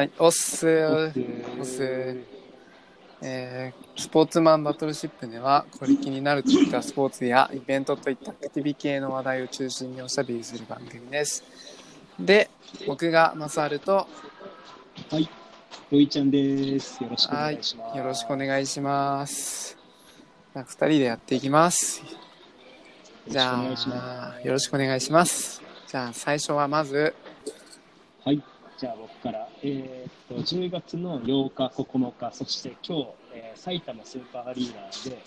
はい、おっすー、おっすー。えースポーツマンバトルシップでは、これ気になるといったスポーツやイベントといったアクティビ系の話題を中心におしゃべりする番組です。で、僕がマサルと、はい、ロイちゃんです。よろしくおはい願いします。よろしくお願いします。じゃあ二人でやっていきます。じゃあ、よろしくお願いします。じゃあ、最初はまず、す。はい、じゃあ僕から、えーっと10月の8日、9日、そして今日、えー埼玉スーパーアリーナで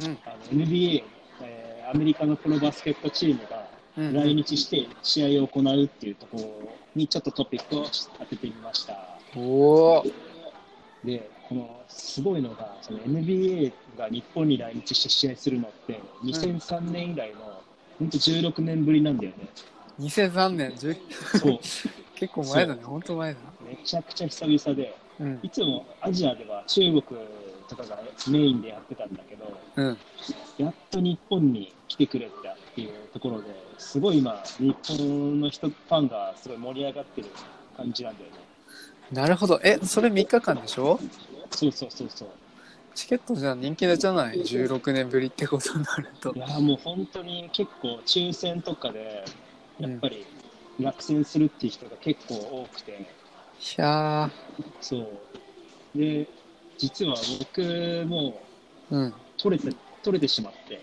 うん、あの NBA、えーアメリカのプロバスケットチームがうん、来日して試合を行うっていうところにちょっとトピックを当ててみました。おー、で、このすごいのが、その NBA が日本に来日して試合するのって、2003年以来の、本当16年ぶりなんだよね。2003年、10そう、結構前だね、本当前だ。めちゃくちゃ久々で、うん、いつもアジアでは中国とかがメインでやってたんだけど、うん、やっと日本に来てくれたっていうところで、すごい今、日本の人、ファンがすごい盛り上がってる感じなんだよね。なるほど。え、それ3日間でしょ？そうそうそうそう。チケットじゃ人気出じゃない ?16 年ぶりってことになるとい。やーもう本当に結構抽選とかでやっぱり落選するっていう人が結構多くて、いやそう。で実は僕もー、うん。取れて取れてしまって。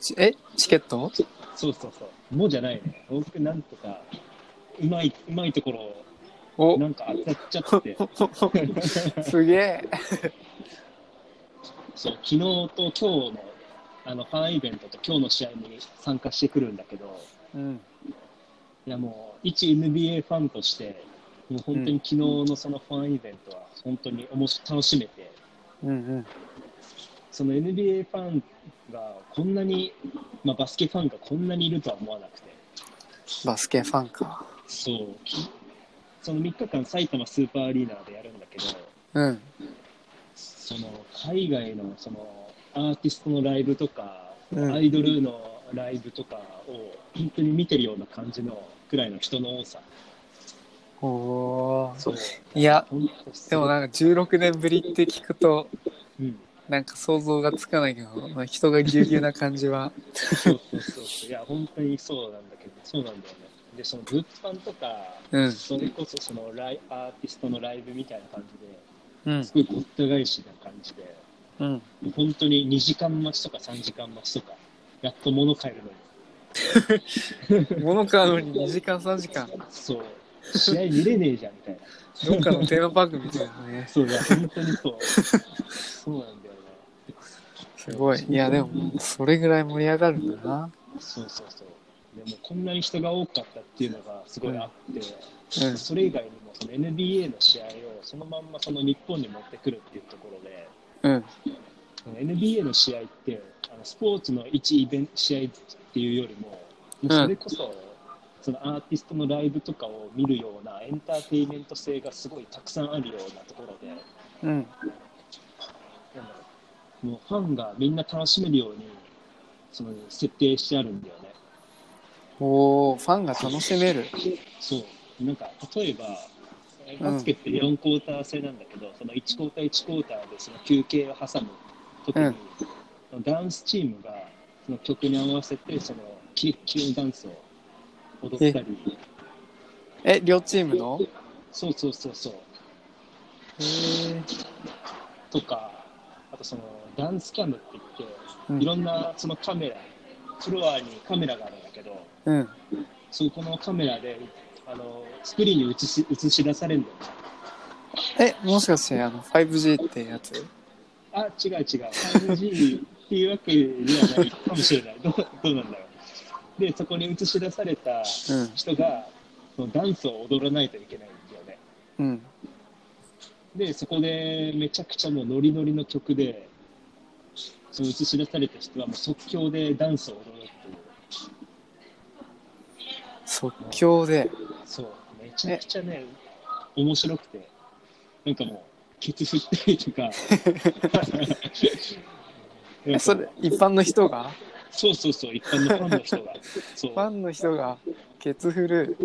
ちえ、チケット？そうそうそう。もうじゃないね。僕なんとかうまいうまいところをお。なんか当たっちゃって。すげえ。そう昨日と今日のあのファンイベントと今日の試合に参加してくるんだけど。うん。いやもう一 NBA ファンとしてもう本当に昨日のそのファンイベントは本当におもし楽しめてうんうん。その NBA ファンがこんなに、まあ、バスケファンがこんなにいるとは思わなくてバスケファンか。そうきその3日間埼玉スーパーアリーナでやるんだけどうん。その海外のそのアーティストのライブとか、うんアイドルのライブとかを本当に見てるような感じのくらいの人の多さおー。そういや、でもなんか16年ぶりって聞くと、うんなんか想像がつかないけど、まあ、人がぎゅうぎゅうな感じは。そうそうそうそういや本当にそうなんだけどそうなんだよねでその物販とか、うん。それこそそのライアーティストのライブみたいな感じでうんす。ごいごった返しな感じでうん。本当に2時間待ちとか3時間待ちとかやっと物買えるのに 物買うのに2時間3時間。そう試合見れねえじゃんみたいなどっかのテーマパークみたいなね。そうだ本当にそうそうなんだよねすごい。いや、でも、それぐらい盛り上がるんだな。そうそうそうでもこんなに人が多かったっていうのがすごいあって、うん。それ以外にもその NBA の試合をそのまんまその日本に持ってくるっていうところでうん。NBA の試合ってあのスポーツの一イベント試合っていうよりももうそれこそ、そのアーティストのライブとかを見るようなエンターテインメント性がすごいたくさんあるようなところでうん。なんだろうもうファンがみんな楽しめるようにその設定してあるんだよね。おー、ファンが楽しめる。そうなんか例えばバスケって4クォーター制なんだけど、その1クォーター1クォーターでその休憩を挟む時に、ダンスチームがその曲に合わせてそのキレッキレのダンスを踊ったり。え、両チームの？そうそうそうそう。へー。とかあとそのダンスキャムって言って、うん。いろんなそのカメラフロアにカメラがあるんだけどうん。そこのカメラであのスクリーンに映し映し出されるんだよねえ、もしかして、あの、5G ってやつ？あ、違う違う。5G っていうわけではないかもしれない。どうどうなんだろう。で、そこに映し出されたうん。人が、そのダンスを踊らないといけないんだよね。うん。で、そこでめちゃくちゃもうノリノリの曲で、その映し出された人はもう即興でダンスを踊るっていう。即興で。そう、めちゃくちゃね、面白くて、なんかもう、ケツ振ったりとか。え、それ、一般の人が？そうそうそう、一般のファンの人が。そうファンの人がケツ振る。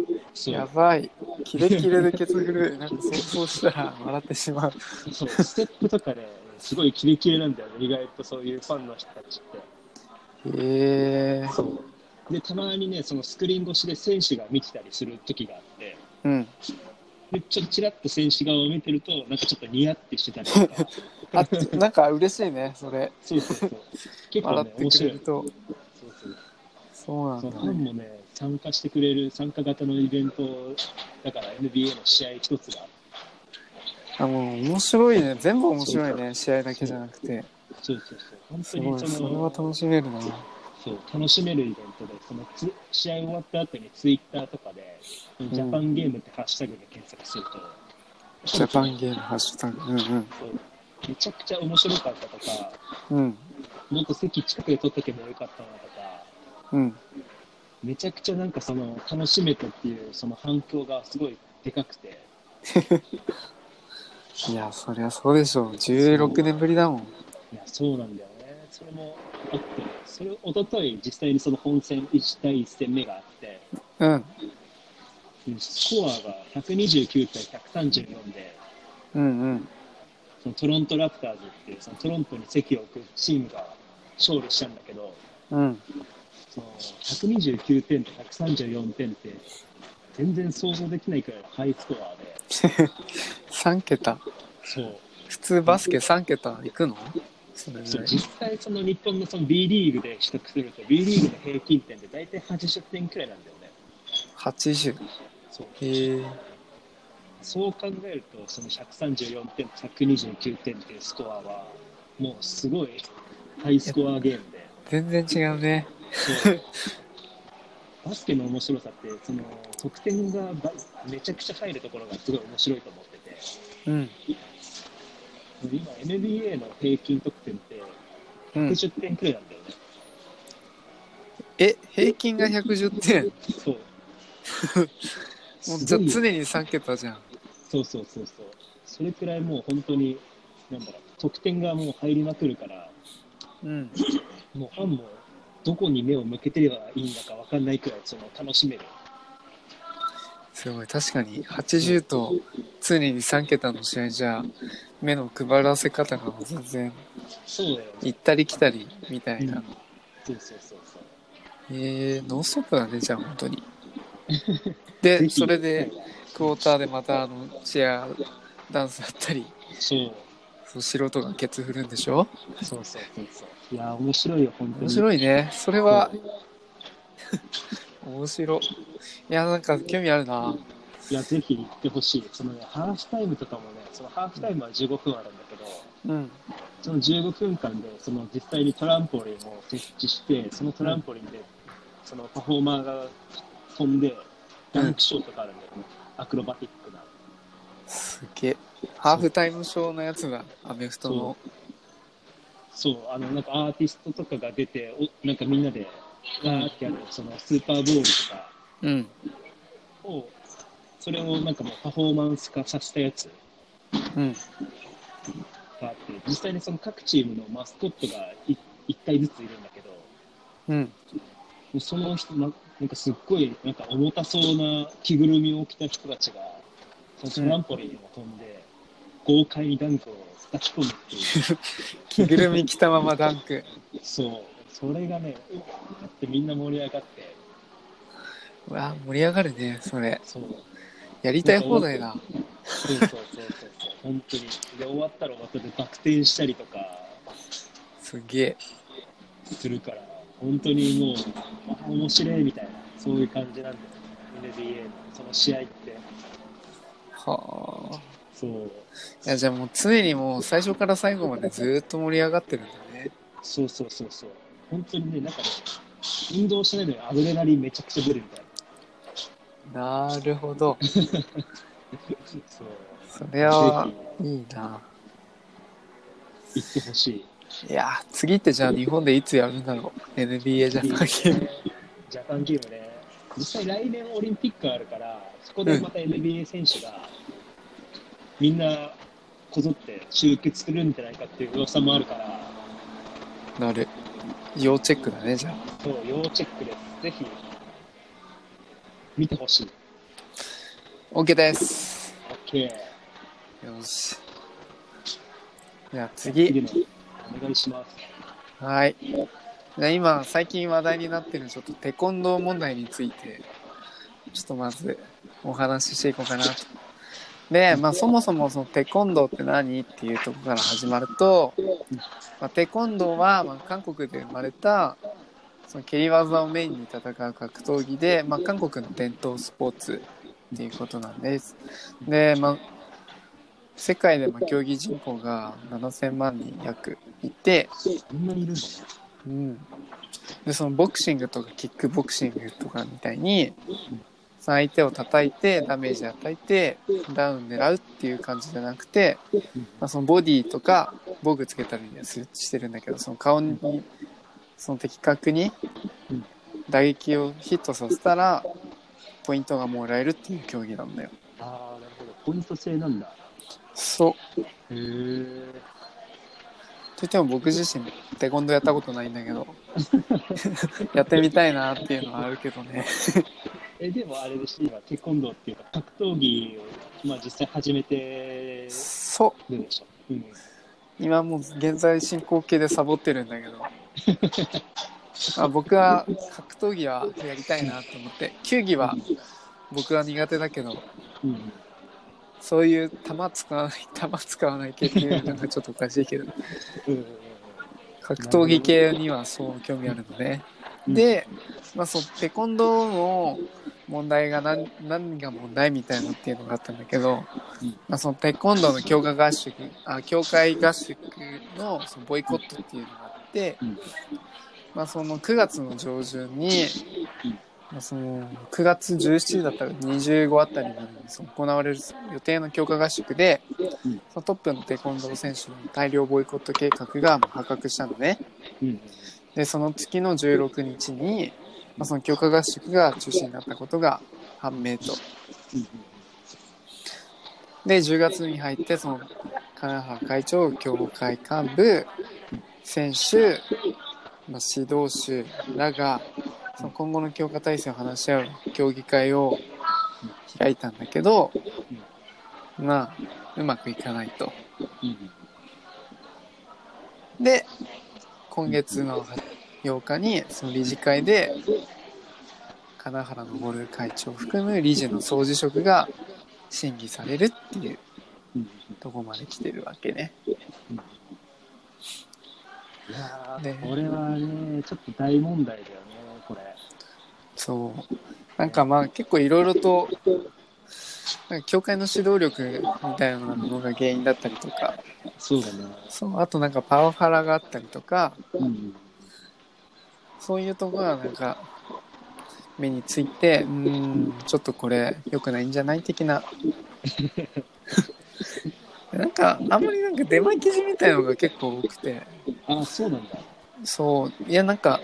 やばい。キレキレでケツフル。なんか想像したら笑ってしまう。そうステップとかね、すごいキレキレなんだよね、意外とそういうファンの人たちって。へえそうで、たまにね、そのスクリーン越しで選手が見てたりする時があって、うん。でちょっとちらっと選手側を見てると、なんかちょっとニヤってしてたりとか、あ、なんか嬉しいね、それ。そうそうそう。結構ね、面白い。そうそうそうなんだそのファンもね、参加してくれる参加型のイベントだから NBA の試合一つが、あ、もう面白いね。全部面白いね。試合だけじゃなくて。そうそうそう、本当。にそそれはの楽しめるな。そう楽しめるイベントで、そのつ試合終わった後にツイッターとかで、ジャパンゲームってハッシュタグで検索すると、ジャパンゲームハッシュタグ。うんうん。めちゃくちゃ面白かったとか、うん。もっと席近くで撮っとけばよかったなとか、うん。めちゃくちゃなんかその楽しめたっていうその反響がすごいでかくて、いや、そりゃそうでしょう。16年ぶりだもん。いや、そうなんだよね。それもあって、それ、一昨日実際にその本戦1対1戦目があって、うん。スコアが129対134で、うんうん。そのトロントラプターズっていうそのトロントに席を置くチームが勝利したんだけど、うん。その129点と134点って、全然想像できないくらいのハイスコアで、3桁。そう。普通バスケ3桁行くの？それぐらい。そう実際その日本のその B リーグで取得すると B リーグの平均点って大体80点くらいなんだよね。80。そうへえ。そう考えるとその134点と129点っていうスコアはもうすごいハイスコアゲームで全然違うね。そうバスケの面白さってその得点がばめちゃくちゃ入るところがすごい面白いと思っててうん。今 NBA の平均得点ってうん。110点くらいなんだよね。え、平均が110点？そう もうじゃ常に3桁じゃん。そうそうそうそう。それくらいもう本当に、なんだろう、得点がもう入りまくるから、うん。もうファンもどこに目を向けてればいいんだか分かんないくらいその楽しめる。すごい。確かに80と常に3桁の試合じゃ、目の配らせ方が全然。行ったり来たりみたいな。そうそうそうそう。えー、ノンストップだね、じゃあ本当に。ぜ で、ひそれで、クォーターでまたあのチアダンスだったり、そうそう素人がケツ振るんでしょ？そうそうそうそう。いや、面白いよ、本当に。面白いね。それは、面白い。いや、なんか興味あるな。いや、ぜひ行ってほしい。そのね、ハーフタイムとかもね、そのハーフタイムは15分あるんだけど、うん。その15分間で、その実際にトランポリンを設置して、そのトランポリンで、そのパフォーマーが飛んで、ダンクショーとかあるんだよね。アクロバティックな。すげえ。ハーフタイムショーのやつだ。アメフトの。そう、あの、なんかアーティストとかが出て、おなんかみんなで、わーってやる、そのスーパーボールとかうん。を、それをなんかもうパフォーマンス化させたやつうん。があって、実際にその各チームのマスコットがい1体ずついるんだけど、うん。その人な、なんかすっごいなんか重たそうな着ぐるみを着た人たちが、そのトランポリンを飛んで、豪快にダンクを叩き込むっていう。着ぐるみ着たままダンク。そう、それがね、うわーってみんな盛り上がって、うわ、盛り上がるね、それ。そう、やりたい放題だ。そうそうそうそうそう、本当に。で、終わったらまたでバク転したりとかすげえ。するから、本当にもう、あ面白いみたいな、そういう感じなんだよね、NBA のその試合って。はあ。そう、いや、じゃあもう常にもう最初から最後までずーっと盛り上がってるんだね。そうそうそうそう。本当にね、なんかね、運動しないでアドレナリンめちゃくちゃ出るみたいな。なるほど。そう。それは、いいな。行ってほしい。いや、次ってじゃあ日本でいつやるんだろう？NBA ジャパンゲーム。ジャパンゲームね。実際来年オリンピックあるから、そこでまた NBA 選手が、みんなこぞって集結するんじゃないかっていう噂もあるから、なる。要チェックだね、じゃあ。そう、要チェックです。ぜひ、見てほしい。OK です。OK。よし。じゃあ次。お願いします。はい。じゃあ今、最近話題になってるちょっとテコンドー問題について、ちょっとまずお話ししていこうかなと。で、まあそもそもそのテコンドーって何っていうとこから始まると、まあ、テコンドーはまあ韓国で生まれたその蹴り技をメインに戦う格闘技で、まあ、韓国の伝統スポーツっていうことなんです。で、まあ、世界でまあ競技人口が7000万人約いて、うん、でそのボクシングとかキックボクシングとかみたいに相手を叩いてダメージ与えてダウン狙うっていう感じじゃなくて、まあ、そのボディとか防具つけたりするしてるんだけどその顔にその的確に打撃をヒットさせたらポイントがもらえるっていう競技なんだよ。ああ、なるほど。ポイント制なんだ。そうへえ。といっても僕自身テコンドーやったことないんだけど やってみたいなっていうのはあるけどねえ、でもあれでし、今、テコンドーっていうか、格闘技を、まあ、実際始めてそうるでしょ。うん。今もう現在進行形でサボってるんだけど まあ僕は格闘技はやりたいなと思って球技は僕は苦手だけどうん。そういう球使わない 球使わない系っていうのがちょっとおかしいけどうん。格闘技系にはそう興味あるのねで、まあ、そうテコンドーの問題が何何が問題みたいなっていうのがあったんだけど、うん。まあ、そのテコンドーの強化合宿あ協会合宿のそのボイコットっていうのがあって、うん。まあ、その9月の上旬に、うん。まあ、その9月17日だったら25あたりにその行われる予定の強化合宿で、うん。そのトップのテコンドー選手の大量ボイコット計画が破格したのね。でその月の16日に、まあ、その強化合宿が中止になったことが判明と。で10月に入ってその金原会長協会幹部選手、まあ、指導手らがその今後の強化体制を話し合う協議会を開いたんだけど、まあうまくいかないと。で今月の8日にその理事会で金原昇会長を含む理事の総辞職が審議されるっていううん。とこまで来てるわけね。いやこれはね、ちょっと大問題だよね、これ。そうなんかまあ結構いろいろとなんか教会の指導力みたいなものが原因だったりとかそうだね。そうあとなんかパワハラがあったりとかうん。そういうところがなんか目についてうーんちょっとこれ良くないんじゃない的な なんかあんまりなんか出前記事みたいのが結構多くてあ、そうなんだ。そういやなんか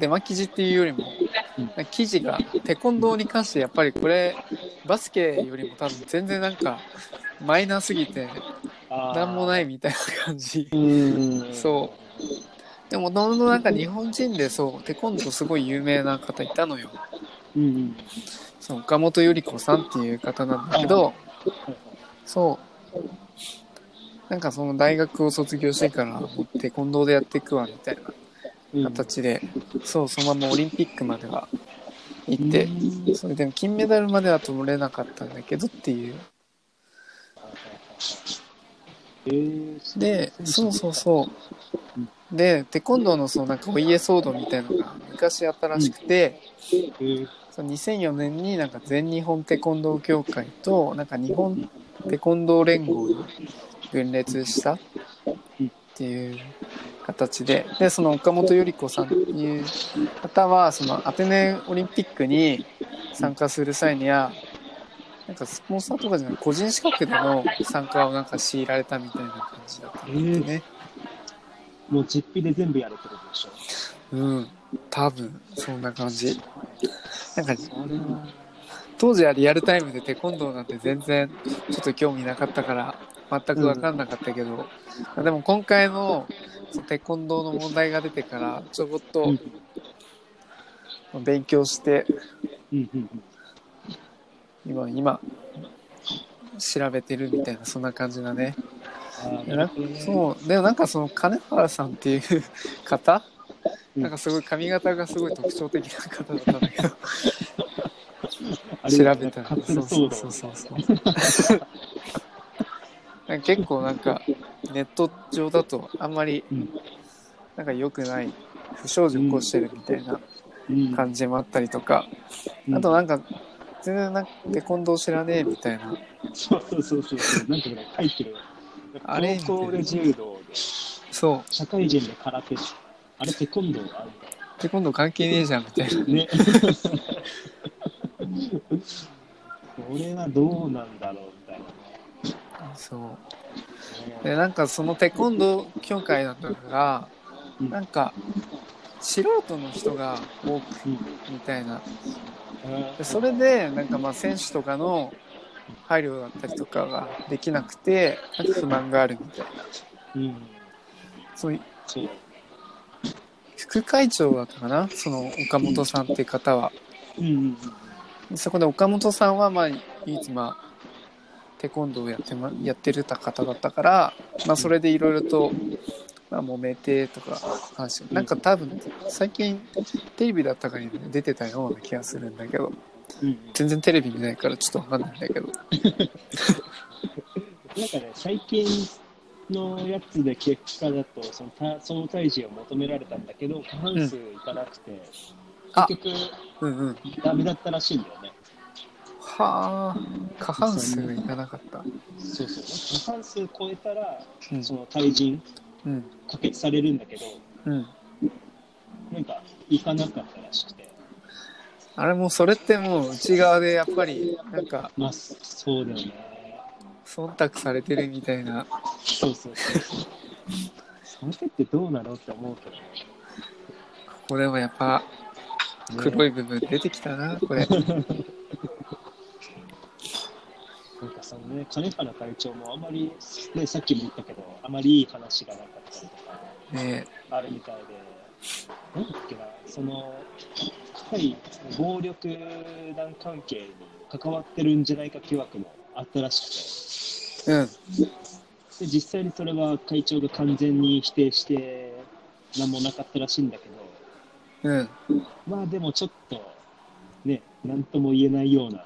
出巻き記事っていうよりもうん記事がテコンドーに関してやっぱりこれバスケよりも多分全然なんかマイナーすぎてあ。なんもないいみたいな感じうん。そうでもともとなんか日本人でそうテコンドーすごい有名な方いたのようん。うん。そう岡本由里子さんっていう方なんだけどそうなんかその大学を卒業してからテコンドーでやっていくわみたいなうん。形で、そうそのままオリンピックまでは行って、うん。それでも金メダルまでは取れなかったんだけどっていう。えー、でそうそうそう。でテコンドーのそのなんかお家騒動みたいのが昔あったらしくて、その2004年になんか全日本テコンドー協会となんか日本テコンドー連合に分裂したっていう形ででその岡本由里子さんっていう方はそのアテネオリンピックに参加する際にはなんかスポンサーとかじゃない個人資格での参加をなんか強いられたみたいな感じだったんだってね。もう実費で全部やるってことでしょ。うん、多分そんな感じ。なんか。当時はリアルタイムでテコンドーなんて全然ちょっと興味なかったから全く分かんなかったけど、でも今回のテコンドーの問題が出てからちょこっとうん。勉強して今今調べてるみたいなそんな感じだね。そうでもなんかその金原さんっていう 方うん。なんかすごい髪型がすごい特徴的な方だったんだけど。調べたらそう騒動そうそう。そうなんか結構なんかネット上だとあんまりうん。なんか良くない不祥事起こしてるみたいなうん。感じもあったりとか、うん。あとなんか全然なんかテコンドー知らねえみたいな。そうそうそうそう。なんかね書いてる。あれ高校で柔道でそう。社会人で空手あれテコンドーある。んだよテコンドー関係ねえじゃんみたいな。ね。これはどうなんだろう。そう。でなんかそのテコンドー協会だったから、うんなんか素人の人が多くうんみたいな。あでそれでなんかまあ選手とかの配慮だったりとかができなくてなんか不満があるみたいな。うん、そう。副会長だったかな？その岡本さんっていう方は。うんうんでそこで岡本さんはまあいつまあテコンドーをやって,、ま、やってる方だったから、まあ、それでいろいろと、まあ、揉めてとか話なんか多分最近テレビだったかに出てたような気がするんだけどうんうん。全然テレビ見ないからちょっとわかんないんだけど。なんかね、最近のやつで結果だと、そのた総体重を求められたんだけど、過半数いかなくて、あ。結局、うんうん。ダメだったらしいんだよね。はあ過半数いかなかったそうそう。過半数超えたら、うんその対人うん可決されるんだけど、うんなんか、いかなかったらしくて。あれもうそれってもう内側でやっぱりなんかまあ、そうだよね。忖度されてるみたいなそうそうそうそう。その手ってどうなのって思うけどね。これもやっぱ黒い部分出てきたなこれ なんかそのね、金原会長もあまり、ね、さっきも言ったけど、あまりいい話がなかったりとか、ね。あるみたいで、なんだっけな、その、深い暴力団関係に関わってるんじゃないか疑惑もあったらしくて、うん。で実際にそれは会長が完全に否定して、何もなかったらしいんだけど、うん。まあでもちょっと、ね、なんとも言えないような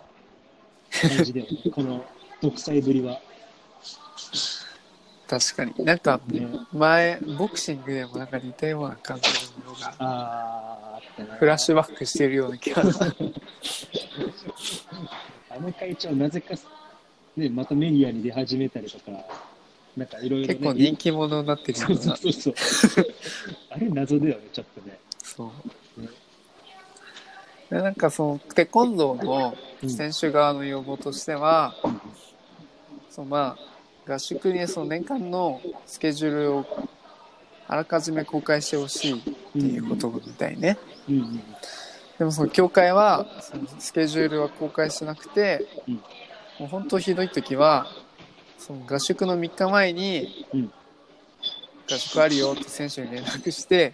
感じだよね、この独裁ぶりは。確かに。なんかね、前ボクシングでもなんか似たような感じののがフラッシュバックしてるような気があの会長、なぜか、ね、またメディアに出始めたりとか、なんかいろいろ、ね、結構人気者になってるよそううそうなそうそう。あれ、謎だよね、ちょっとね。そう。ねでなんかそのテコンドーの選手側の要望としては、そうまあ合宿にその年間のスケジュールをあらかじめ公開してほしいっていうことみたいね、うんうんでもその協会はそのスケジュールは公開してなくて、うん。もう本当ひどい時はその合宿の3日前に、うん。合宿あるよって選手に連絡して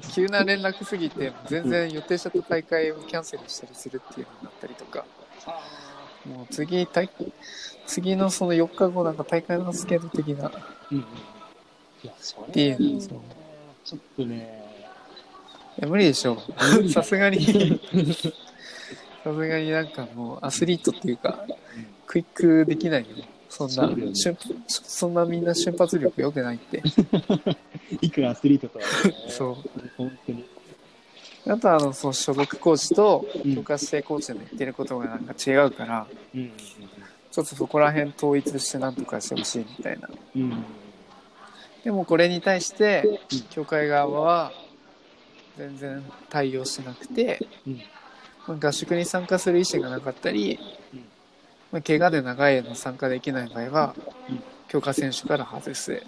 急な連絡すぎて全然予定した大会をキャンセルしたりするっていうのになったりとか。もう次大次のその4日後なんか大会のスケート的なうんうん。いや、そっていれうそう。ちょっとね、いや無理でしょ無理ださすがにさすがになんかもうアスリートっていうかクイックできないよそんなそうだよね。瞬そんなみんな瞬発力良くないって。いくらアスリートとは、ね、そう。本当に。あとはあのその所属コーチとうん。強化指定コーチの言ってることがなんか違うから、うん。うんちょっとそこら辺統一してなんとかしてほしいみたいな。うん。うんでもこれに対してうん。協会側は全然対応しなくて、うん。まあ合宿に参加する意思がなかったり、うんまあ、怪我で長い間参加できない場合は、うん強化選手から外す。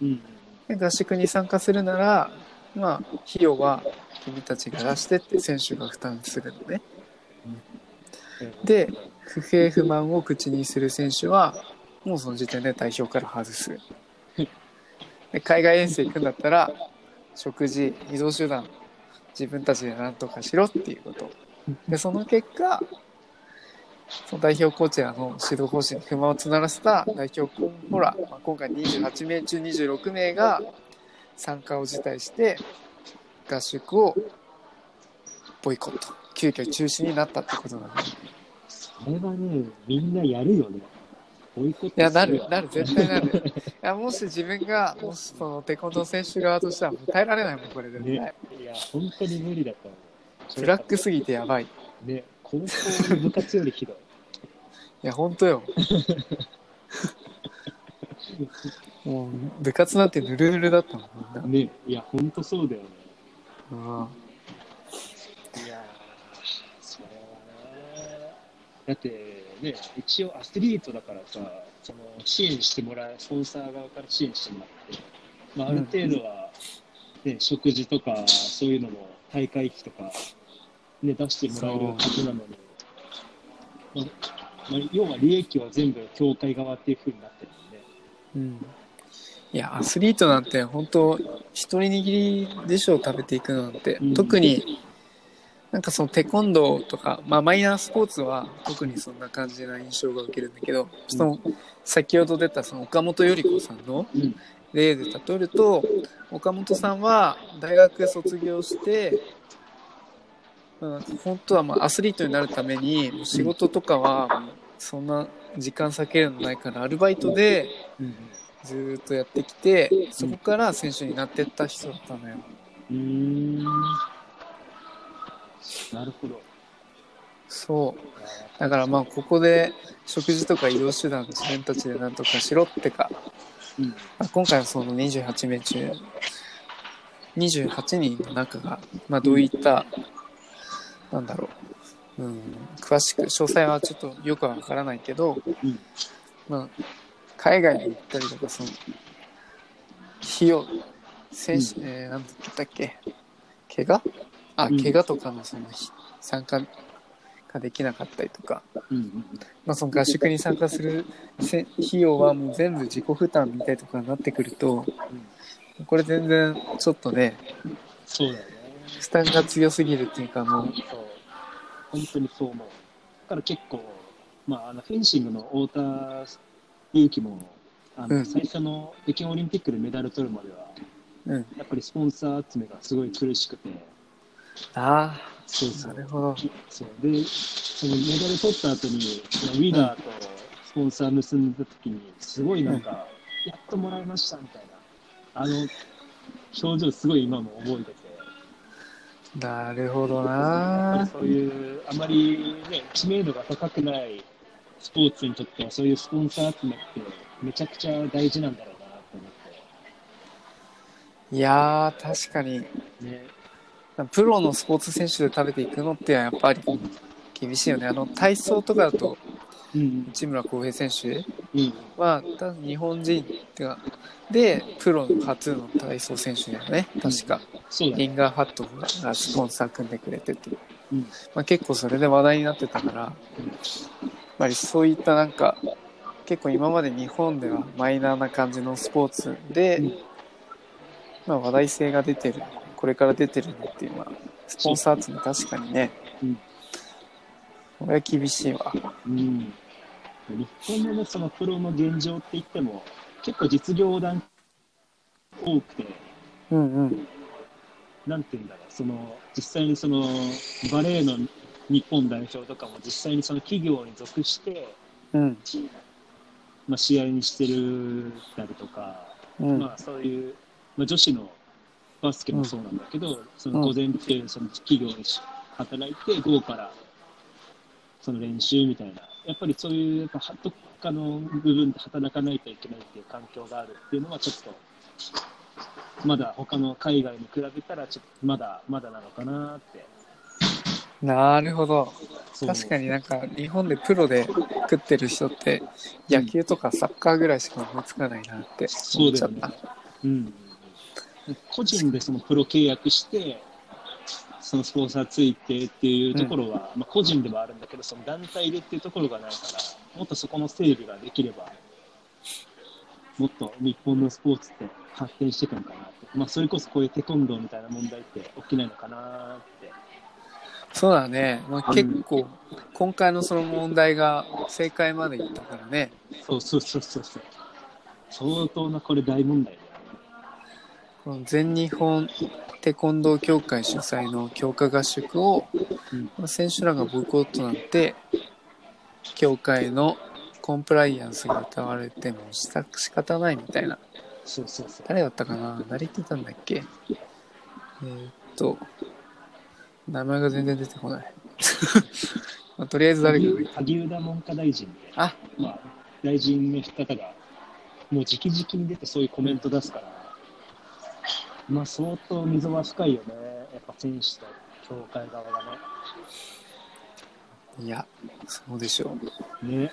うん。で合宿に参加するなら、まあ、費用は君たちが出してって選手が負担するのね。うん。で不平不満を口にする選手はもうその時点で代表から外す。で海外遠征行くんだったら食事移動手段自分たちで何とかしろっていうこと。でその結果その代表コーチらの指導方針に不満を募らせた代表候補ら、まあ、今回28名中26名が参加を辞退して合宿をボイコット急遽中止になったってことなんでそれはね、みんなやるよね。ボイコットいやなるすなる絶対なるいやもし自分がもしそのテコンドー選手側としてはもう耐えられないもんこれ絶対、ね。いや、本当に無理だった。ブラックすぎてやばいいね、高校の部活よりひどい。や本当よ。もう部活なんてぬるぬるだったもんみんな。ね、いや、本当そうだよね。うん。いやー、それはね。だってね、一応アスリートだからさ、その支援してもらう、スポンサー側から支援してもらって、まあ、ある程度は、ね、食事とか、そういうのも大会費とか、ね、出してもらえるはずなのに、まあまあ、要は利益は全部協会側っていう風になってるもんね。うんいやアスリートなんて本当一人握りでしょ食べていくなんて、うん特になんかそのテコンドーとか、まあ、マイナースポーツは特にそんな感じな印象が受けるんだけど、その先ほど出たその岡本頼子さんのうん。例で例えると岡本さんは大学卒業して、うん、本当はまあアスリートになるために仕事とかはそんな時間割けるのないからアルバイトでうん。ずーっとやってきてそこから選手になってった人だったのよ。うーん。なるほど。そうだからまあここで食事とか移動手段自分たちでなんとかしろってか、うん。まあ、今回はその28名中28人の中が、まあ、どういった、なんだろう、うん、詳しく詳細はちょっとよくはわからないけど、うん。まあ、海外に行ったりとかその費用選手、えー、なんだったっけ？怪我？あうん。怪我とかのそのひ参加ができなかったりとか、うんうん。まあ、その合宿に参加するせ費用はもう全部自己負担みたいとかになってくると、これ全然ちょっとね、そうだよね。負担が強すぎるっていうかもう、そう。本当にそう思う。だから結構、まあ、あのフェンシングの太田勇樹も、あのうん最初の北京オリンピックでメダル取るまでは、うん。やっぱりスポンサー集めがすごい苦しくて、ああ、そうそうなるほど。そうで、そのメダル取った後に、そのウィダーとスポンサー結んだ時に、すごいなんか、やっともらいましたみたいな、あの表情、すごい今も覚えてて、なるほどなり。そういう、あまりね、知名度が高くないスポーツにとっては、そういうスポンサー集めって、めちゃくちゃ大事なんだろうなと思いやー、確かに、って。ね、プロのスポーツ選手で食べていくのってやっぱり厳しいよね。あの、体操とかだと、うん、内村航平選手うん、は、多分日本人ってか、で、プロの初の体操選手だよね。確か。そうだね。リンガーハットがスポンサー組んでくれてて。うんまあ、結構それで話題になってたから、やっぱりそういったなんか、結構今まで日本ではマイナーな感じのスポーツで、うんまあ話題性が出てる、これから出てるのっていうのは、スポンサー集め確かにね、うんこれは厳しいわ。うん、日本のね、そのプロの現状って言っても、結構実業団多くて、うんうん。なんて言うんだろう、その実際にそのバレーの日本代表とかも実際にその企業に属して、うん。まあ、試合にしてるたりとか、うん。まあ、そういう、まあ、女子のバスケもそうなんだけど、その午前中、その企業に働いて、午後からその練習みたいな、やっぱりそういう、やっぱどっかの部分で働かないといけないっていう環境があるっていうのは、ちょっと、まだ他の海外に比べたら、ちょっとまだまだなのかなって。なるほど。そう確かになんか日本でプロで食ってる人って野球とかサッカーぐらいしか思いつかないなってそうだよね思っちゃった。。うん。個人でそのプロ契約して、そのスポンサーついてっていうところは、まあ個人ではあるんだけど、その団体でっていうところがないから、もっとそこの整備ができれば、もっと日本のスポーツって発展していくのかなって。まあそれこそこういうテコンドーみたいな問題って起きないのかなって。そうだね。まあ、結構、今回のその問題が正解までいったからね。そうそうそうそうそう。相当なこれ大問題全日本テコンドー協会主催の強化合宿を、うんまあ選手らがボイコットなんて、協会のコンプライアンスが疑われてもした仕方ないみたいな。そうそうそう。誰だったかな？誰言ってたんだっけ？えーっと、名前が全然出てこない。まあ、とりあえず誰か。萩生田文科大臣で、あ、まあ、大臣の方が、もう直々に出てそういうコメント出すから、まあ相当溝は深いよね。やっぱ選手と協会側がいや、そうでしょね。ね。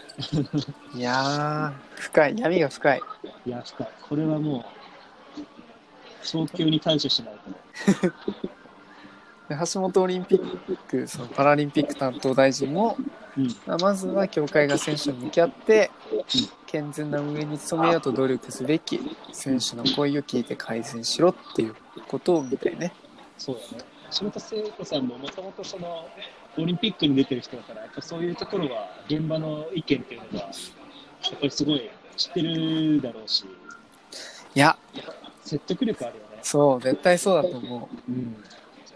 う。いやー、深い。闇が深い。いや、深い。これはもう、早急に対処しないとね。で橋本オリンピック、そのパラリンピック担当大臣も、うん。まあまずは協会が選手に向き合って、健全な運営に努めようと努力すべき、選手の声を聞いて改善しろっていうことをみたいね。そうだね。仕事聖子さんももともとその、オリンピックに出てる人だから、やっぱそういうところは、現場の意見っていうのが、やっぱりすごい知ってるだろうし、いや、説得力あるよね。そう、絶対そうだと思う。うん。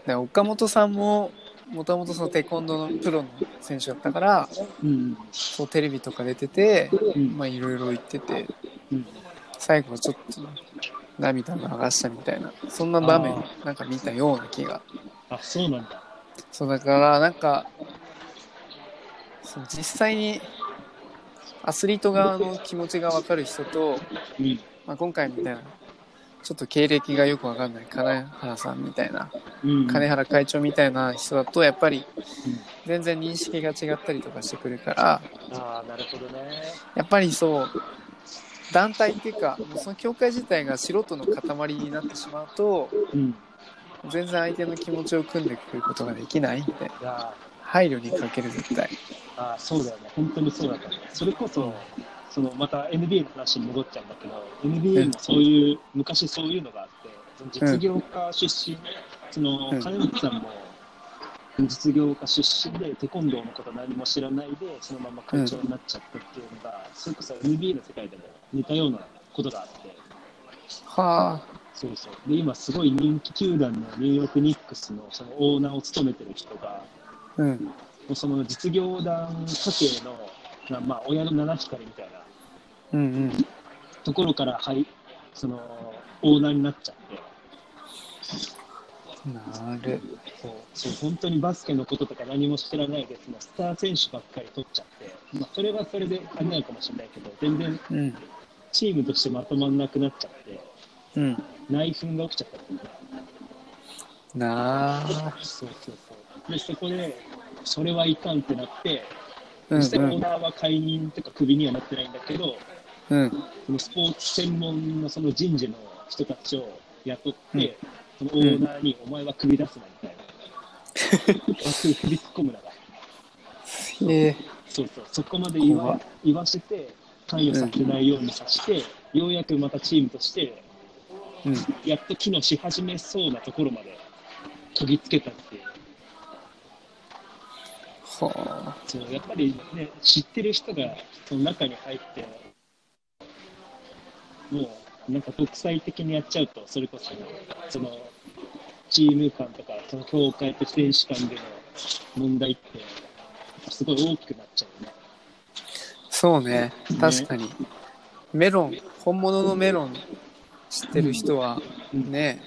で岡本さんも、もともとそのテコンドーのプロの選手だったから、うん。そうテレビとか出てて、うん。まあいろいろ言ってて、うん。最後はちょっと涙を流したみたいな、そんな場面あなんか見たような気が。あ、そうなんだ。そうだからなんか、その実際にアスリート側の気持ちが分かる人と、うん。まあ、今回みたいな、ちょっと経歴がよく分かんない金原さんみたいな、うん。金原会長みたいな人だと、やっぱり全然認識が違ったりとかしてくるから、ああ、なるほどね。やっぱりそう、団体っていうか、もうその協会自体が素人の塊になってしまうと、うん。全然相手の気持ちを組んでくることができないんで、いや配慮に欠ける絶対。ああ、そうだよね。本当にそうだ。それこそ、そのまた NBA の話に戻っちゃうんだけど、NBA もそういう、昔そういうのがあって、その実業家出身、そのうん金本さんも実業家出身で、テコンドーのこと何も知らないで、そのまま会長になっちゃったっていうのが、それこそ NBA の世界でも似たようなことがあって、はあ、そうそう。で、今すごい人気球団のニューヨークニックスのそのオーナーを務めてる人が、うん、その実業団家系の、なまあ、親の七光みたいなうんうん。ところから、はい、そのオーナーになっちゃって、なる。そうそう本当にバスケのこととか何も知らないで、そのスター選手ばっかり取っちゃって、まあ、それはそれであれなのかもしれないけど、全然うん、チームとしてまとまんなくなっちゃって、うん。内紛が起きちゃったっていうかなあ。そうそうそう。で、そこで、それはいかんってなって、うん、実際オーうん。ナーは解任とかクビにはなってないんだけど、うん、そのスポーツ専門のその人事の人たちを雇って、そのオーナーに、お前はクビ出すなみたいな。すぐ首突っ込むなが。ええそうそう、そこまで言わ言わせて、関与させないようにさせて、ようやくまたチームとして、うん。やっと機能し始めそうなところまで研ぎつけたっていう。はあ。そうやっぱりね、知ってる人がその中に入って、もうなんか独裁的にやっちゃうと、それこそ、そのチーム間とか、その協会と選手間での問題って、すごい大きくなっちゃうね。そうね。確かに。メロン、本物のメロン知ってる人は、うんね、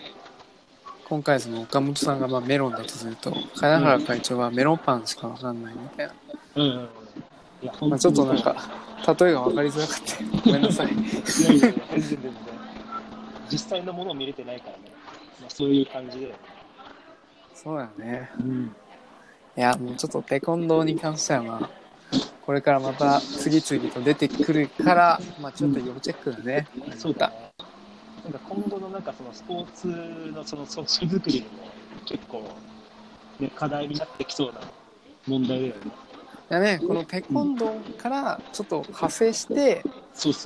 今回その岡本さんがまあメロンだとすると、金原会長はメロンパンしかわかんないみたいな。うんうんまあ、ちょっとなんか、例えが分かりづらかった。ごめんなさい。いやいやいや、全然全然。実際のものを見れてないからね。まあ、そういう感じで。そうだよね。うん。いや、もうちょっとテコンドーに関してはまあ、これからまた次々と出てくるから、まあちょっと要チェックだね。そうだね。なんか今後のなんかそのスポーツのその組織作りにも結構、ね、課題になってきそうな問題だよね。いやね、このテコンドーからちょっと派生して。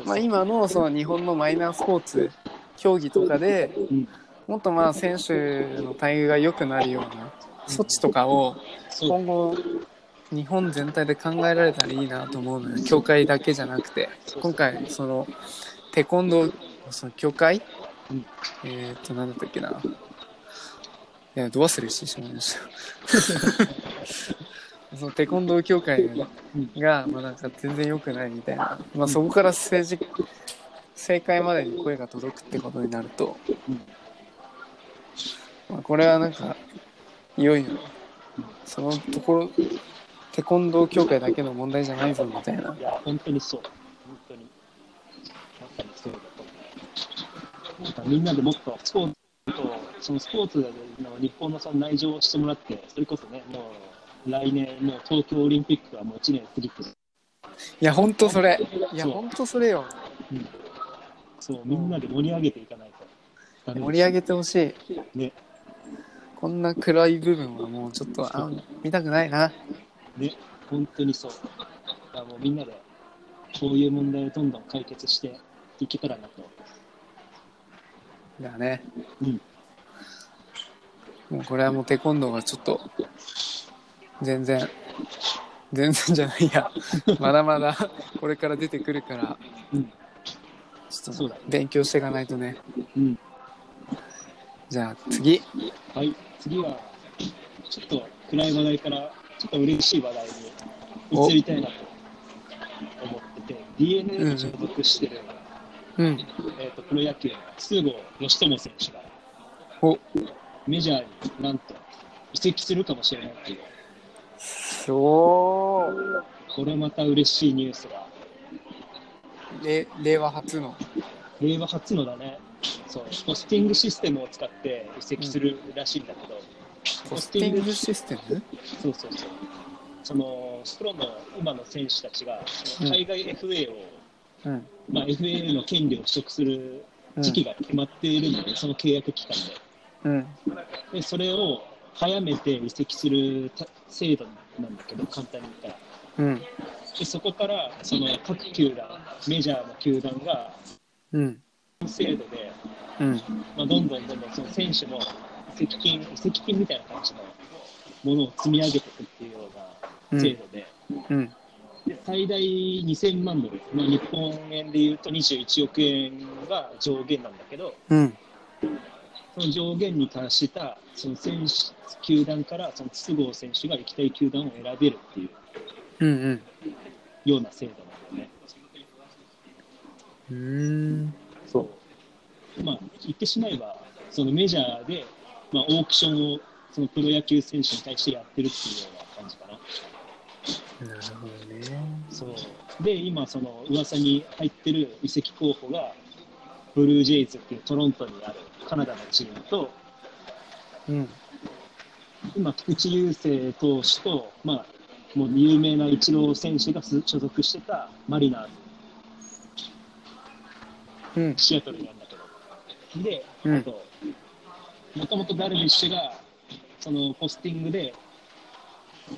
まあ今のその日本のマイナースポーツ、競技とかでうん。もっとまあ選手の待遇が良くなるような措置とかを今後日本全体で考えられたらいいなと思うのよ。協会だけじゃなくて。今回そのテコンドーその協会、うん。えっ、と何だったっけな。いやど忘れしてしまいました そのテコンドー協会が、まあ、なんか全然良くないみたいな、まあ、そこから政治正解までに声が届くってことになると、うんまあ、これはなんかいよいよそのところテコンドー協会だけの問題じゃないぞみたいないや、本当にそう。本当に。まさにそうだと思う。なんかみんなでもっとスポーツと、そのスポーツの日本のその内情をしてもらって、それこそね、もう来年、もう東京オリンピックはもう1年過ぎて、いやほんとそれ。いやそう。ほんとそれよ。そう、みんなで盛り上げていかないと。盛り上げてほしい。ね、こんな暗い部分はもうちょっとあ見たくないな。ね、本当にそう。だからもうみんなで、こういう問題をどんどん解決していけたらなと。だね。うん。もうこれはもうテコンドーがちょっと全然。全然じゃないや。まだまだこれから出てくるから、うん。ちょっと勉強していかないとね。うん。じゃあ次。はい、次は、ちょっと暗い話題から、ちょっと嬉しい話題に移りたいなと思ってて、DNA に所属してる、うん。えー、とプロ野球の筒香義友選手がお。メジャーになんと移籍するかもしれないっていう、そう。これまた嬉しいニュースが、れ令和初の。令和初のだね、そうポスティングシステムを使って移籍するらしいんだけど、ポスティングシステム？そうそうそう。そのプロの今の選手たちがその海外 FA を、うん。まあ、FA の権利を取得する時期が決まっているので、その契約期間うん。でで、それを早めて移籍するた制度なんだけど、簡単に言ったら。うん。でそこからその各球団、メジャーの球団が、うん。制度で、うん。まあ、どんどんどんどんその選手の移籍金、移籍金みたいな感じのものを積み上げていくっていうような制度で、うん。で最大2000万ドル、まあ、日本円でいうと21億円が上限なんだけど、うんその上限に達したその選手球団からその筒香選手が行きたい球団を選べるっていううんうん。ような制度なんだよね。うーん。そう。まあ、言ってしまえば、そのメジャーで、まあ、オークションをそのプロ野球選手に対してやってるっていうような感じかな。なるほどね。そう。で、今、その噂に入ってる移籍候補が、ブルージェイズっていうトロントにあるカナダのチームと、うん。今、菊池雄星投手と、まあ、もう有名なイチロー選手が所属してたマリナーズ、うん。シアトルにあるんだけど。で、うん。あと、もともとダルビッシュが、そのポスティングで、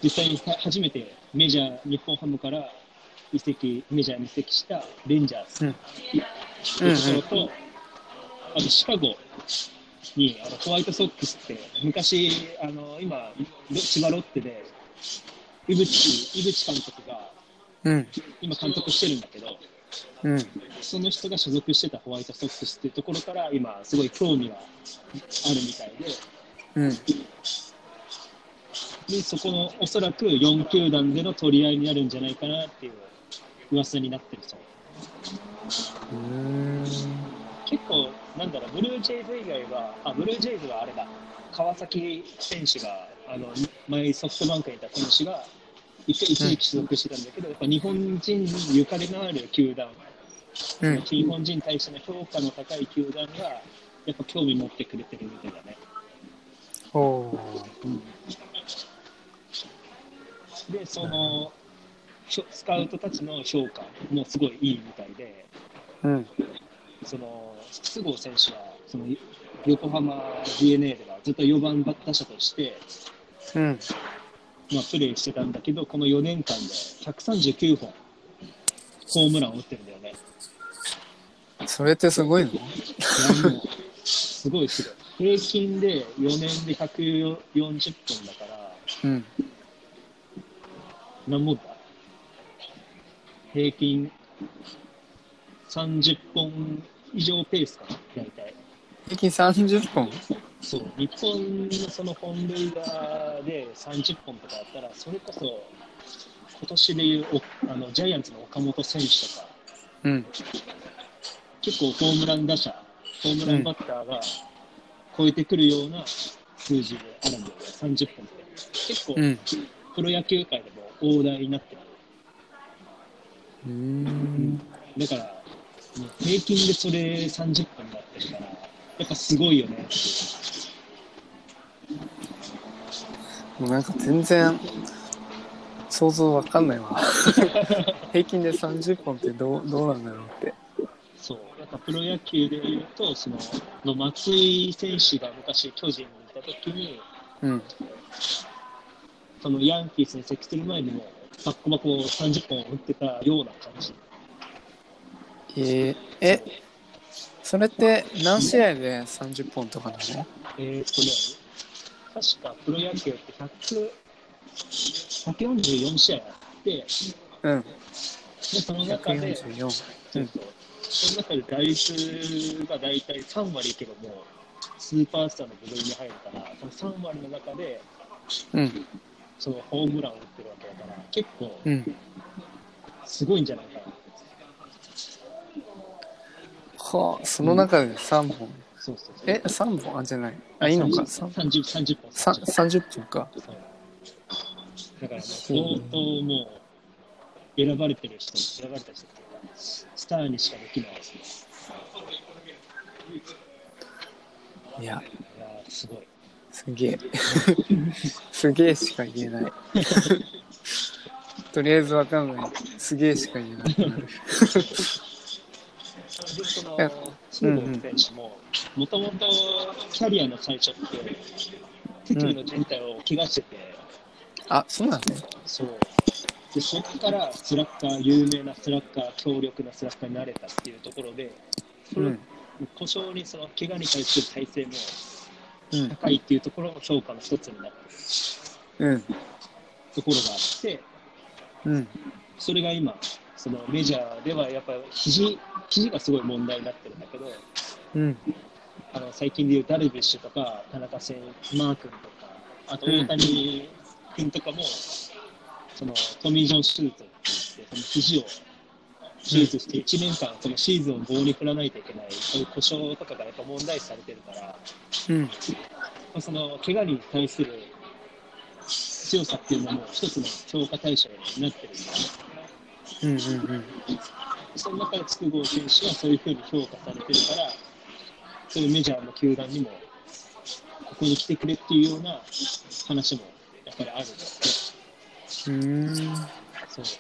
実際に初めてメジャー、日本ハムから移籍、メジャーに移籍したレンジャーズ。うん。っていうところと、あとシカゴにあのホワイトソックスって、昔、あの今、千葉ロッテで、井口井口監督がうん。今監督してるんだけど、うん。その人が所属してたホワイトソックスっていうところから今すごい興味があるみたいで。うん。でそこのおそらく4球団での取り合いになるんじゃないかなっていう噂になってるそう。うん結構なんだろうブルージェイズ以外はあブルージェイズはあれだ。川崎選手があの前ソフトバンクにいた選手が一回一時期所属してたんだけど、やっぱ日本人にゆかりのある球団。うん。日本人に対しての評価の高い球団がやっぱ興味持ってくれてるみたいだね。おで、そのスカウトたちの評価もすごいいいみたいで、うんその筒香選手はその横浜 d n a ではずっと4番打者として、うんまあ、プレーしてたんだけど、この4年間で139本ホームランを打ってるんだよね。それってすごいの？すごいすごい。平均で4年で140本だから、うん。何本だ平均30本以上ペースかな、大体。平均30本？そう、日本のその本塁打で30本とかあったら、それこそ今年でいうおあのジャイアンツの岡本選手とか、うん。結構ホームラン打者、ホームランバッターが超えてくるような数字であるんだよね、30本って。結構、うん。プロ野球界でも大台になってる。うーん。だから、もう平均でそれ30本になってるから、やっぱすごいよね。もうなんか全然想像わかんないわ。平均で30本ってどうどうなんだろうって。そう、やっぱプロ野球でいうと、そのの松井選手が昔、巨人にいたときに、うん。そのヤンキースに移籍する前にも、バッコバコ30本打ってたような感じ。えー、え、それって何試合で30本とかなの？えーっとね、確かプロ野球って100 144試合あって、うん。でその中で、144。そうそうその中で打率が大体3割いけども、スーパースターの部類に入るから、その3割の中で、うん。そのホームランを打ってるわけだから、結構うん。すごいんじゃないかな。はあ、その中で3本。そうそうそう。え、3本？あ、じゃない。あ、いいのか。さん30、30本。さ30 30本か。だからね、相当もう、選ばれてる人、選ばれた人っていうか、スターにしかできないですね。いや、いやー、すごい。すげえ。すげえしか言えない。とりあえずわかんない。すげえしか言えなくなる。で、その選手も、もともとキャリアの最初って、手首の靭帯を怪我してて、あ、そうなんね。そう。で、そこからスラッガー、有名なスラッガー、強力なスラッガーになれたっていうところで、そのうん。故障にその怪我に対する体制もうん。高いっていうところの評価の一つになってるうん。ところがあって、うん。それが今、そのメジャーではやっぱ肘、肘がすごい問題になってるんだけど、うん。あの最近でいうダルビッシュとか、田中選マー君とか、あと大谷君とかも、そのトミー・ジョン手術って言って、その肘を手術して1年間、そのシーズンを棒に振らないといけない、そういう故障とかがやっぱ問題視されてるから、うん。その怪我に対する強さっていうのも一つの評価対象になってるんだよね。うん。うん。その中で筑後選手はそういう。ふう。に評価されてるから、そう。いう。メジャーの球団にも、ここに来てくれっていう。よう。な話もやっぱりあるんですう。ん。う。ん。ね。そう。そう。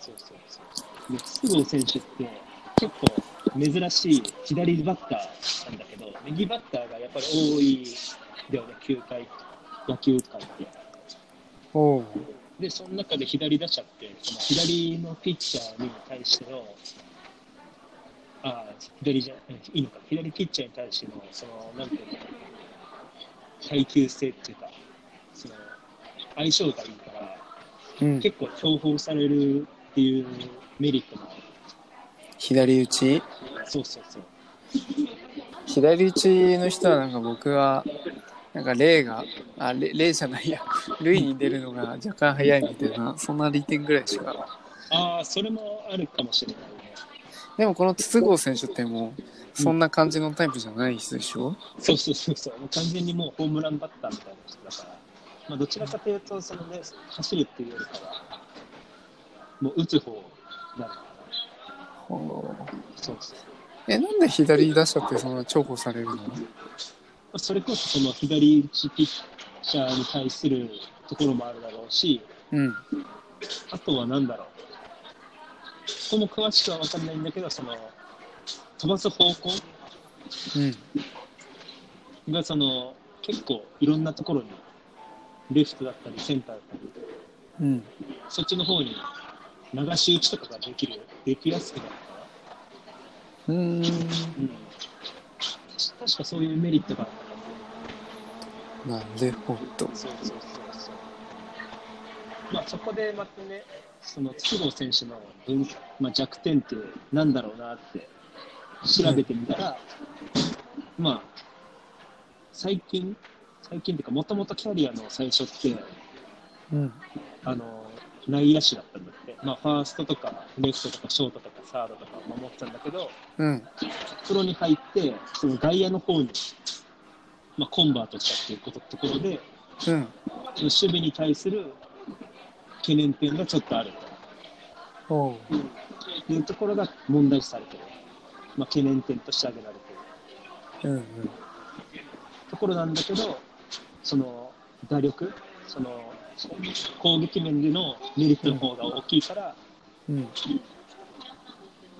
そう。そう。で、筑後選手って結構珍しい左バッターなんだけど、右バッターがやっぱり多いだよね、球界、野球界って。おう。で、その中で左打者って、その左のピッチャーに対しての、あ左じゃ、いいのか、左ピッチャーに対しての、その、なんていうの、耐久性っていうか、その、相性がいいから、うん。結構重宝されるっていうメリットもある。左打ち？そうそうそう。左打ちの人はなんか僕は、なんか例が、あ、例例じゃないや、塁に出るのが若干早いみたいな、そんな利点ぐらいしか。ああ、それもあるかもしれないね。でもこの筒香選手ってもう、そんな感じのタイプじゃない人でしょ、そうそうそうそう。もう完全にもうホームランバッターみたいな人だから。まあ、どちらかというと、そのね、走るっていうよりかは、もう打つ方なのかな。そうそう。え、なんで左打者ってそんな重宝されるの？それこそその左打ちピッチャーに対するところもあるだろうし、うん。あとは何だろう。そこも詳しくは分かんないんだけど、その、飛ばす方向うん。がその、結構いろんなところに、レフトだったり、センターだったり、うん。そっちの方に流し打ちとかができる、できやすくなるかうーん。ら。うん。確かそういうメリットがあったなるほど。そうそうそうそう。まあそこでまたね、その筒香選手の分、まあ、弱点ってなんだろうなって調べてみたら、まあ最近、最近っていうか、もともとキャリアの最初って、うん。あの内野手だったんだって、まあ、ファーストとかレフトとかショートとかサードとかを守ってたんだけど、うん。プロに入って、その外野の方に、まあ、コンバートしたっていうことところで、うん。守備に対する懸念点がちょっとあるおう。というところが問題視されてる、まあ、懸念点として挙げられてるうんうん。ところなんだけど、その打力、その攻撃面でのメリットの方が大きいから、うん。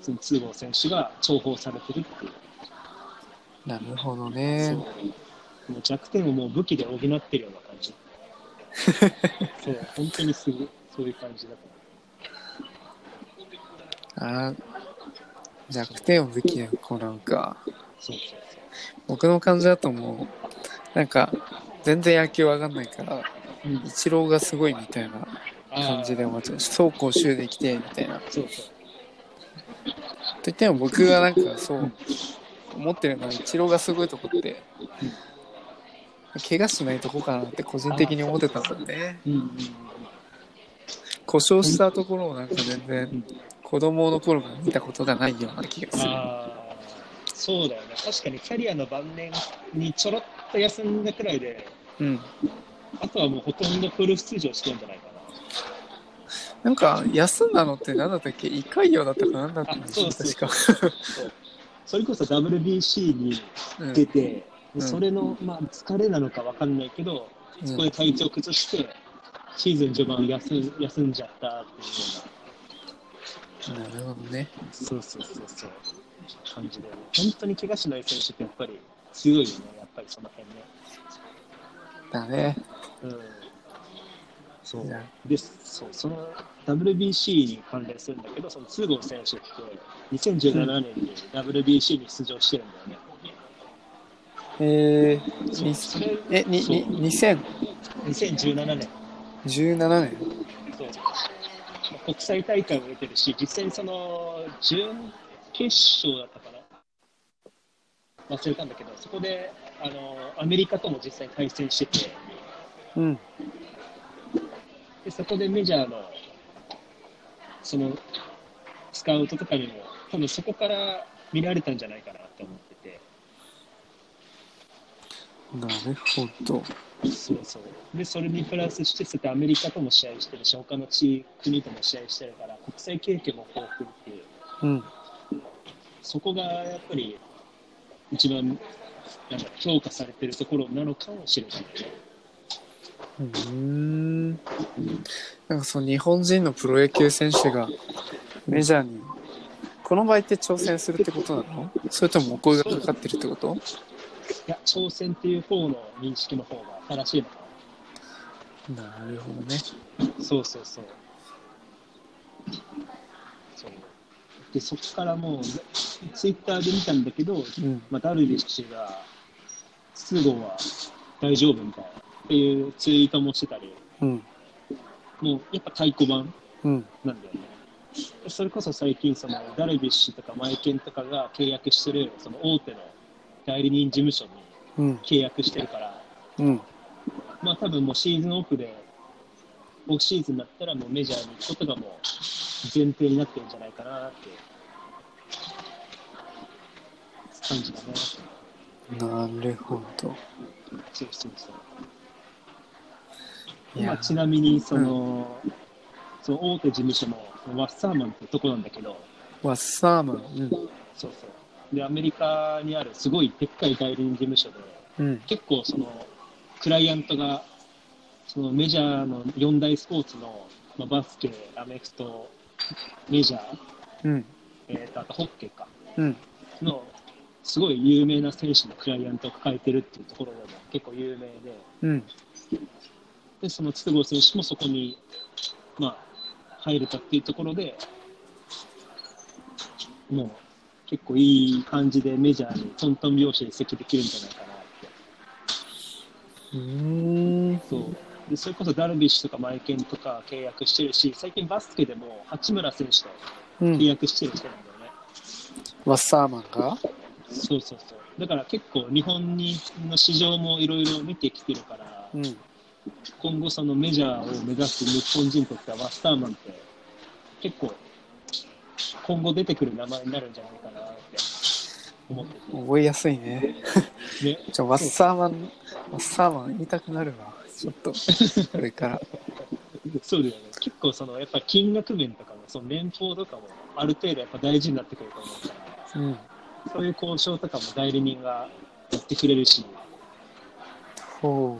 その通号選手が重宝されてるっていう、なるほどそうね。もう弱点をもう武器で補ってるような感じ。そう、本当にすごい、そういう感じだとあー弱点を武器で行うか。そうそう僕の感じだともう、なんか、全然野球わかんないから、そう。うんイチローがすごいみたいな感じで思っちゃう。走攻守できて、みたいな。とそうそう。言っても僕がなんかそう、思ってるのはイチローがすごいとこって、怪我しないとこかなって個人的に思ってたんだよね。うんうんうん故障したところをなんか全う然ん子供の頃から見たことがないような気がする。そうだよね。確かにキャリアの晩年にちょろっと休んだくらいで、うん。あとはもうほとんどフル出場してるんじゃないかなんか休んだのって何だったっけ？胃潰瘍だったかなんだったんでしょ確か。な。それこそ WBC にうん出て、うんそれの、まあ、疲れなのかわかんないけど、うん。そこで体調崩して、シーズン序盤休ん休んじゃったっていうよな。るほどね。うな、そうそうそうそう、感じで、本当に怪我しない選手ってやっぱり強いよね、やっぱりその辺ね。だね。うん。そう。でそう。その WBC に関連するんだけど、その通号選手って2017年に WBC に出場してるんだよね。えー、え、に、そう。に、2017 2017年年そうまあ国際大会も出てるし、実際にその準決勝だったかな。忘れたんだけど、そこであのアメリカとも実際に対戦してて、うん。でそこでメジャーのそのスカウトとかにも多分そこから見られたんじゃないかなと思っててなるほど。そうそうでそれにプラスしてそてアメリカとも試合してるし他の地国とも試合してるから国際経験も豊富っていううん。そこがやっぱり一番なんか評価されてるところなのかもしれないうん。なんかその日本人のプロ野球選手がメジャーに、この場合って挑戦するってことなのそれともお声がかかってるってこといや挑戦っていう方の認識の方が正しいのかななるほどね。そうそうそう。そうで、そこからもう、ツイッターで見たんだけど、うん。まあ、ダルビッシュが、筒香は大丈夫みたいなっていうツイートもしてたり、うん。もうやっぱ太鼓判うん。なんだよね。でそれこそ最近、そのダルビッシュとかマイケンとかが契約してる、その大手の代理人事務所にうん。契約してるから、うん。まあ多分もうシーズンオフで、オフシーズンだったらもうメジャーに行くことがもう前提になってるんじゃないかなって感じだね。なるほど。そうそうそう。まあ、ちなみにその、その大手事務所のワッサーマンってとこなんだけど、ワッサーマン。うん。そうそう。で、アメリカにあるすごいでっかい代理人事務所で、うん。結構そのクライアントがそのメジャーの四大スポーツの、まあ、バスケ、アメフト、メジャー、うん。えー、とあとホッケーかうん。のすごい有名な選手のクライアントを抱えてるっていうところでも結構有名でうん。でその筒香選手もそこに、まあ、入れたっていうところでもう結構いい感じでメジャーにトントン拍子で移籍できるんじゃないかなって。うーん。そうでそれこそダルビッシュとかマイケンとか契約してるし、最近バスケでも八村選手とうん契。約してる人なんだよね。ワッサーマンが？そうそうそう。だから結構日本にの市場もいろいろ見てきてるから、うん。今後そのメジャーを目指す日本人にとってはワスターマンって結構今後出てくる名前になるんじゃないかなって思って覚えやすいね。て。ね、じゃあ、ワッサーマン、ワッサーマン言いたくなるわ。ちょっと、これから。そうだよね。結構そのやっぱ金額面とかも、その年俸とかもある程度やっぱ大事になってくると思うから、うん。そういう交渉とかも代理人がやってくれるし、ほ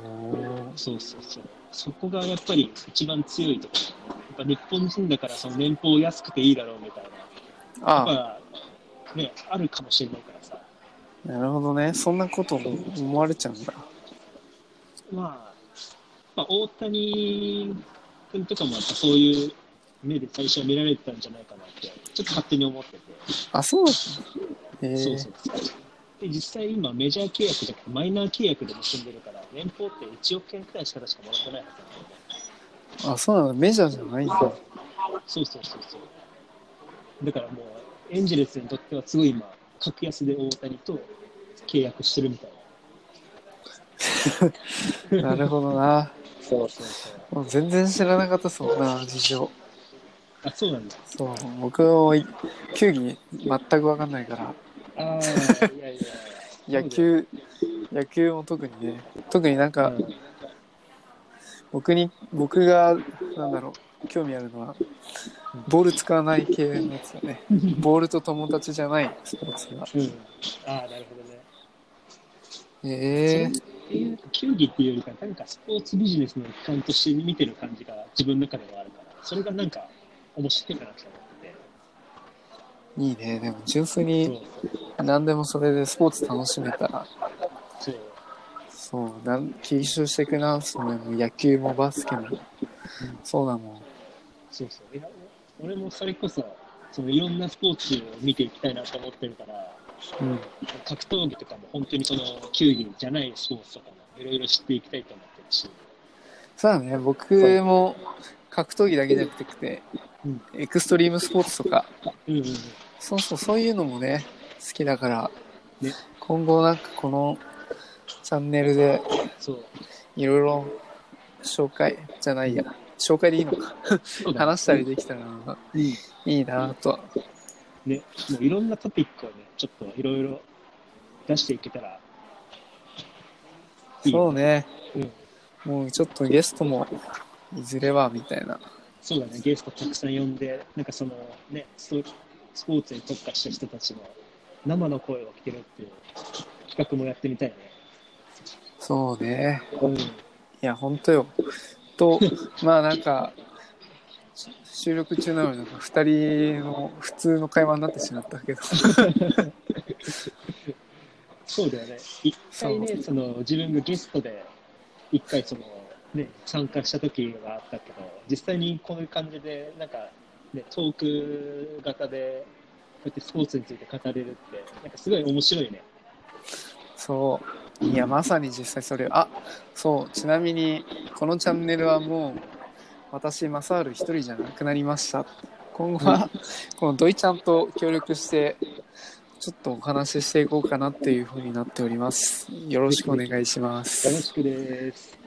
そうそうそう。そこがやっぱり一番強いところ、ね。やっぱ日本人だからその年俸安くていいだろうみたいな。う。あやっぱね、あるかもしれないからさ。あ、なるほどね。そんなこと思われちゃうんだ。まあ、まあ、大谷君とかもやっぱそういう目で最初は見られてたんじゃないかなって、ちょっと勝手に思ってて。あ、そうだそうそう。で、実際今メジャー契約じゃなくてマイナー契約で結んでるから、年俸って1億円くらいしか確かもらってないはずなんだよね。あ、そうなの？メジャーじゃないんだ。そうそうそうそう。だからもう、エンジェルスにとってはすごい今、格安で大谷と契約してるみたいな。なるほどな。そうそうそう。もう全然知らなかったそんな事情。あ、そうなんだ。そう、僕も球技全く分かんないから、ああ、いやいや。野球、野球も特にね、特になんか、うん僕に、僕が、なんだろう、興味あるのは、ボール使わない系のやつだね。ボールと友達じゃないスポーツが。うん。ああ、なるほどね。ええっていう球技っていうよりか、なんかスポーツビジネスの一環として見てる感じが自分の中ではあるから、それがなんか面白いかなと思っていいね。でも純粋て。に何でもそれでスポーツ楽しめたら。そう、なん吸収していくな、それも野球もバスケも。そうだもん。そうそう。いや俺もそれこそ、そのいろんなスポーツを見ていきたいなと思ってるから、うん。格闘技とかも本当にその球技じゃないスポーツとかもいろいろ知っていきたいと思ってるし。そうだね。僕も格闘技だけじゃなくて、うんエクストリームスポーツとか、うんうんうん。そうそう、そういうのもね、好きだから、ね今後なんかこのチャンネルでそう。いろいろ紹介じゃないや、紹介でいいのか、話したりできたらうん。いいなとは。ね、もういろんなトピックをね、ちょっといろいろ出していけたらいいそうね、うん。もうちょっとゲストもいずれはみたいな。そうだね、ゲストたくさん呼んで、なんかそのね、スポーツに特化した人たちの生の声を聞けるっていう企画もやってみたいね。そうね。うん。いや、ほんとよ。と、まあなんか、し収録中なのになんか2人の普通の会話になってしまったけど。そうだよね。一回ね、その自分がゲストで、一回その、ね、参加した時があったけど、実際にこういう感じで、なんか、ね、トーク型で、こうやってスポーツについて語れるって、なんかすごい面白いね。そう。いや、まさに実際それ。あ、そう。ちなみに、このチャンネルはもう、私、マサール一人じゃなくなりました。今後は、このドイちゃんと協力して、ちょっとお話ししていこうかなっていうふうになっております。よろしくお願いしまよろす。しくです。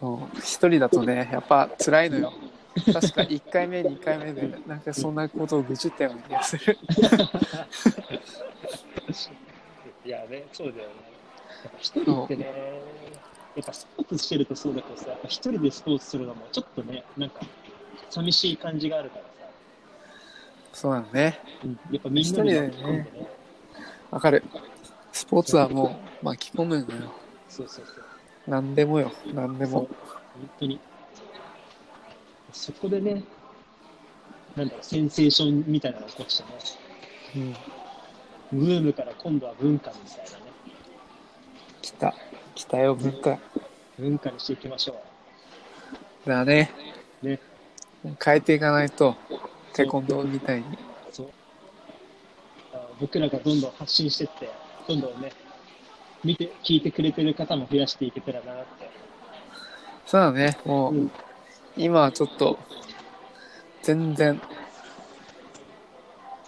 そう。一人だとね、やっぱ辛いのよ。確か1回目、2回目で、なんかそんなことを愚痴ったような気がする。いやね、そうだよね。やっぱ一人ってね、やっぱスポーツしてるとそうだけどさ、やっぱ一人でスポーツするのもちょっとね、なんか寂しい感じがあるからさ、そうなのね。うん、やっぱみんなで巻き込んでね、わかる。スポーツはもう巻き込むのよ。そうそうそう。何でもよ。何でも。本当に。そこでね、なんだろう、センセーションみたいなのを起こしてね、うん。ブームから今度は文化みたいなね、来た。来たよ、文化。文化にしていきましょだね。う。ね、変えていかないと、テコンドーみたいに。そう。僕らがどんどん発信してって、どんどんね、見て、聞いてくれてる方も増やしていけたらなって。そうだね。もう、うん今はちょっと、全然、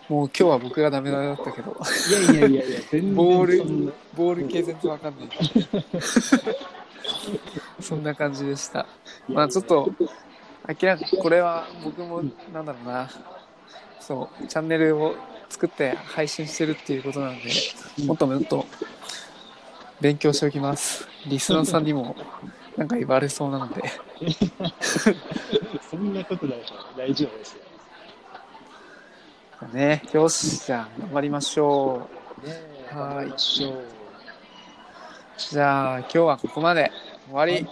もう今日は僕がダメだったけど、いやいやいやいや、全然ボールボール系全然わかんない。そんな感じでした。まあちょっと、明らかこれは僕も、なんだろうな、そう、チャンネルを作って配信してるっていうことなんで、うんもっともっと勉強しておきます。リスナーさんにもなんか言われそうなので、そんなことないでしょ。大丈夫ですよ。ね、よし、じゃあ頑張りましょう。ねえ、はい。じゃあ今日はここまで終わり。